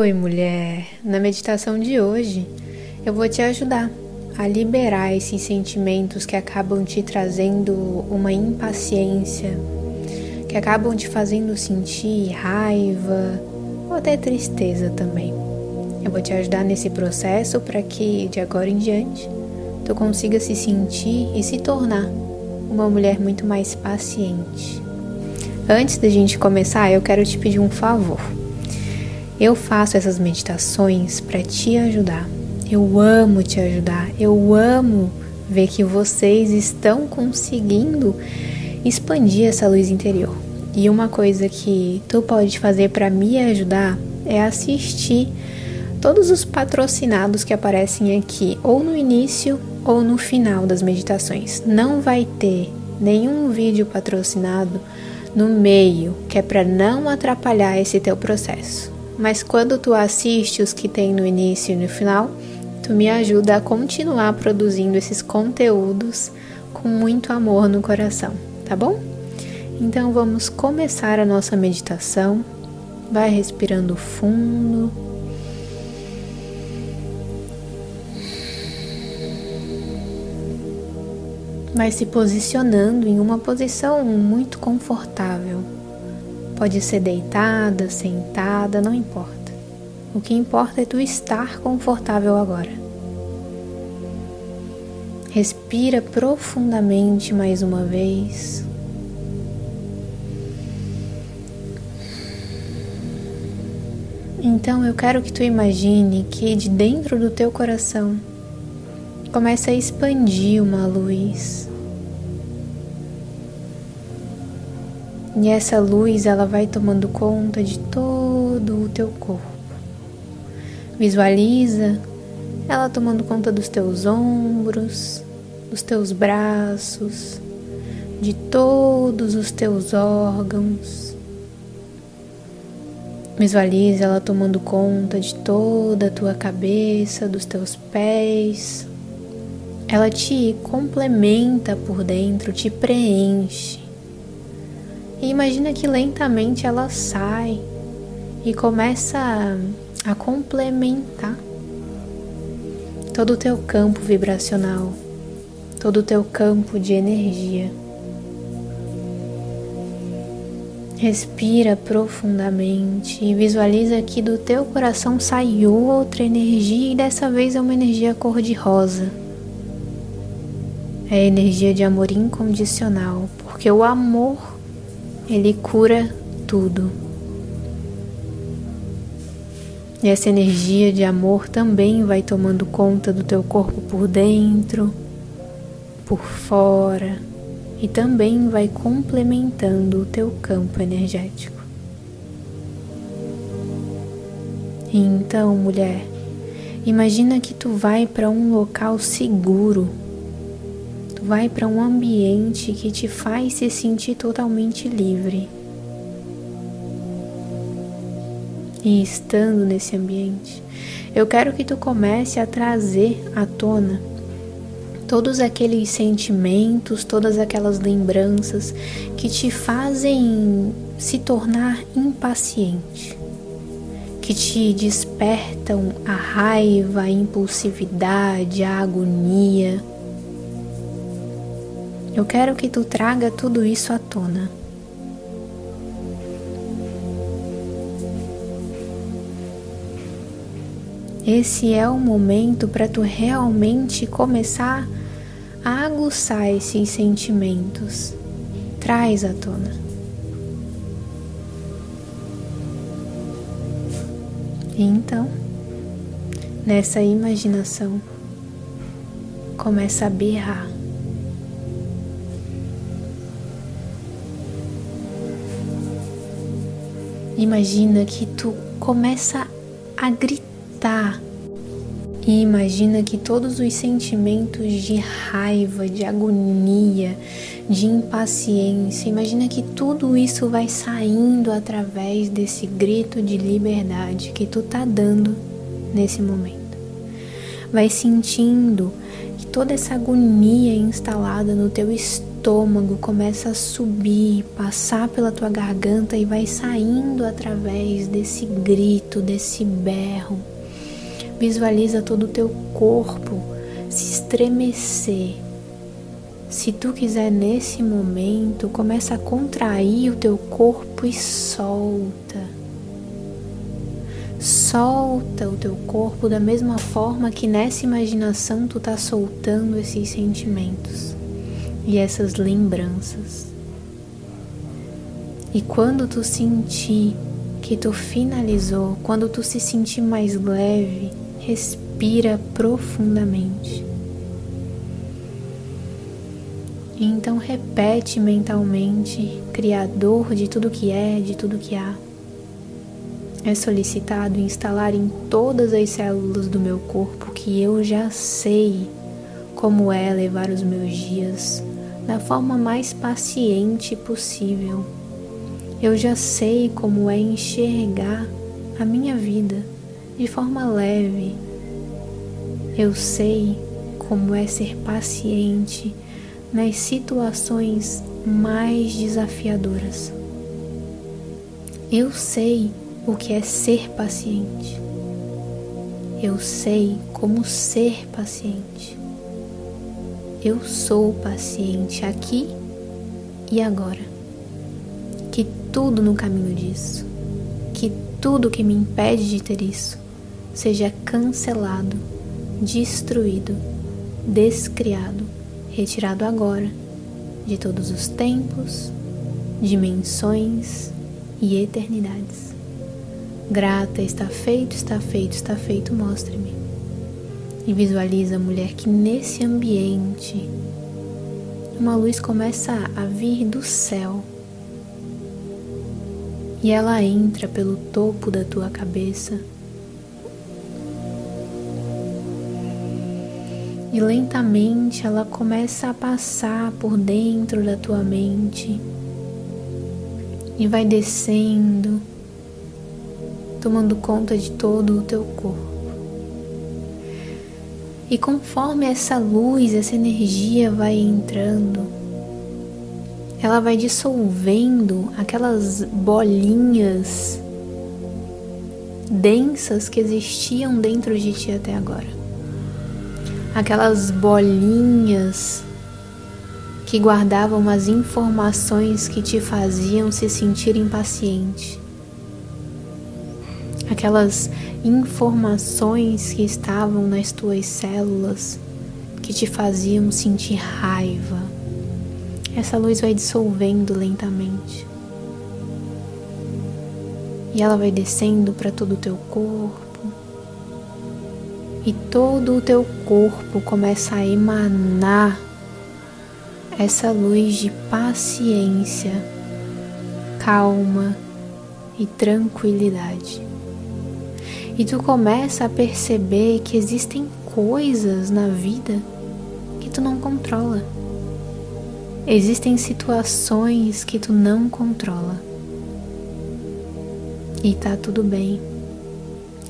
Oi, mulher! Na meditação de hoje, eu vou te ajudar a liberar esses sentimentos que acabam te trazendo uma impaciência, que acabam te fazendo sentir raiva ou até tristeza também. Eu vou te ajudar nesse processo para que de agora em diante tu consiga se sentir e se tornar uma mulher muito mais paciente. Antes da gente começar, eu quero te pedir um favor. Eu faço essas meditações para te ajudar. Eu amo te ajudar. Eu amo ver que vocês estão conseguindo expandir essa luz interior. E uma coisa que tu pode fazer para me ajudar é assistir todos os patrocinados que aparecem aqui, ou no início ou no final das meditações. Não vai ter nenhum vídeo patrocinado no meio, que é para não atrapalhar esse teu processo. Mas quando tu assiste os que tem no início e no final, tu me ajuda a continuar produzindo esses conteúdos com muito amor no coração, tá bom? Então vamos começar a nossa meditação. Vai respirando fundo. Vai se posicionando em uma posição muito confortável. Pode ser deitada, sentada, não importa. O que importa é tu estar confortável agora. Respira profundamente mais uma vez. Então eu quero que tu imagine que de dentro do teu coração começa a expandir uma luz E essa luz ela vai tomando conta de todo o teu corpo. Visualiza ela tomando conta dos teus ombros, dos teus braços, de todos os teus órgãos. Visualiza ela tomando conta de toda a tua cabeça, dos teus pés. Ela te complementa por dentro, te preenche. E imagina que lentamente ela sai e começa a, complementar todo o teu campo vibracional, todo o teu campo de energia. Respira profundamente e visualiza que do teu coração sai outra energia e dessa vez é uma energia cor-de-rosa. É a energia de amor incondicional, porque o amor ele cura tudo. E essa energia de amor também vai tomando conta do teu corpo por dentro, por fora e também vai complementando o teu campo energético. Então, mulher, imagina que tu vai para um local seguro vai para um ambiente que te faz se sentir totalmente livre. E estando nesse ambiente, eu quero que tu comece a trazer à tona todos aqueles sentimentos, todas aquelas lembranças que te fazem se tornar impaciente, que te despertam a raiva, a impulsividade, a agonia eu quero que tu traga tudo isso à tona. Esse é o momento para tu realmente começar a aguçar esses sentimentos. Traz à tona. E então, nessa imaginação, começa a berrar. Imagina que tu começa a gritar e imagina que todos os sentimentos de raiva, de agonia, de impaciência, imagina que tudo isso vai saindo através desse grito de liberdade que tu tá dando nesse momento. Vai sentindo que toda essa agonia instalada no teu estômago estômago começa a subir, passar pela tua garganta e vai saindo através desse grito, desse berro. Visualiza todo o teu corpo se estremecer. Se tu quiser nesse momento, começa a contrair o teu corpo e solta. Solta o teu corpo da mesma forma que nessa imaginação tu tá soltando esses sentimentos e essas lembranças. E quando tu sentir que tu finalizou, quando tu se sentir mais leve, respira profundamente. Então repete mentalmente, Criador de tudo que é, de tudo que há é solicitado instalar em todas as células do meu corpo que eu já sei como é levar os meus dias da forma mais paciente possível. Eu já sei como é enxergar a minha vida de forma leve. Eu sei como é ser paciente nas situações mais desafiadoras. Eu sei o que é ser paciente. Eu sei como ser paciente. Eu sou paciente aqui e agora. Que tudo no caminho disso, que tudo que me impede de ter isso, seja cancelado, destruído, descriado, retirado agora de todos os tempos, dimensões e eternidades. Grata, está feito, está feito, está feito, mostre-me. E visualiza a mulher que nesse ambiente uma luz começa a vir do céu e ela entra pelo topo da tua cabeça. E lentamente ela começa a passar por dentro da tua mente e vai descendo tomando conta de todo o teu corpo. E conforme essa luz, essa energia vai entrando, ela vai dissolvendo aquelas bolinhas densas que existiam dentro de ti até agora. Aquelas bolinhas que guardavam as informações que te faziam se sentir impaciente aquelas informações que estavam nas tuas células que te faziam sentir raiva. Essa luz vai dissolvendo lentamente. E ela vai descendo para todo o teu corpo. E todo o teu corpo começa a emanar essa luz de paciência, calma e tranquilidade. E tu começa a perceber que existem coisas na vida que tu não controla. Existem situações que tu não controla. E tá tudo bem.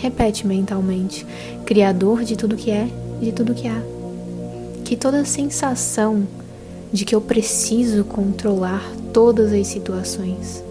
Repete mentalmente: Criador de tudo que é, de tudo que há. Que toda sensação de que eu preciso controlar todas as situações,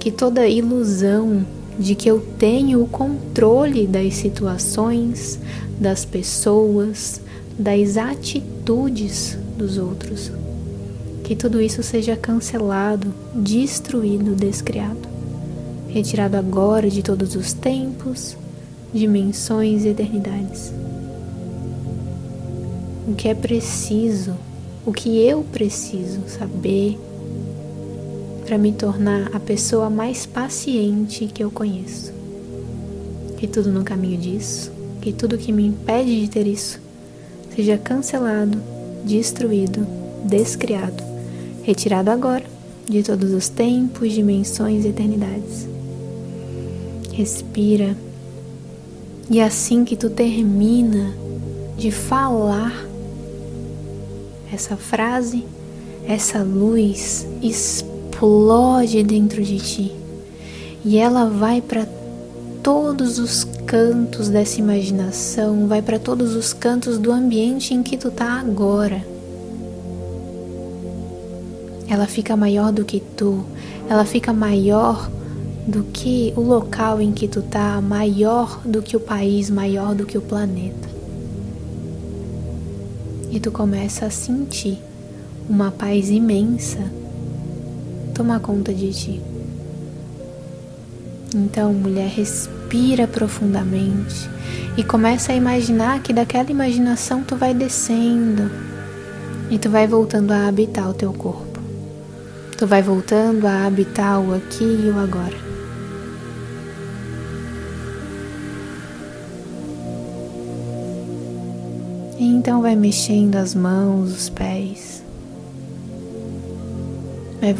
que toda ilusão de que eu tenho o controle das situações, das pessoas, das atitudes dos outros. Que tudo isso seja cancelado, destruído, descriado, retirado agora de todos os tempos, dimensões e eternidades. O que é preciso, o que eu preciso saber para me tornar a pessoa mais paciente que eu conheço. Que tudo no caminho disso, que tudo que me impede de ter isso, seja cancelado, destruído, descriado, retirado agora de todos os tempos, dimensões e eternidades. Respira. E assim que tu termina de falar essa frase, essa luz explode explode dentro de ti e ela vai para todos os cantos dessa imaginação, vai para todos os cantos do ambiente em que tu tá agora. ela fica maior do que tu, ela fica maior do que o local em que tu tá, maior do que o país, maior do que o planeta. E tu começa a sentir uma paz imensa tomar conta de ti. Então, mulher, respira profundamente e começa a imaginar que daquela imaginação tu vai descendo e tu vai voltando a habitar o teu corpo. Tu vai voltando a habitar o aqui e o agora. E então vai mexendo as mãos, os pés. Vai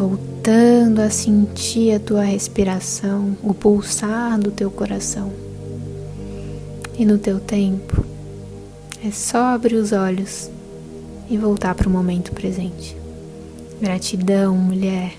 voltando a sentir a tua respiração, o pulsar do teu coração. E no teu tempo, é só abrir os olhos e voltar para o momento presente. Gratidão, mulher.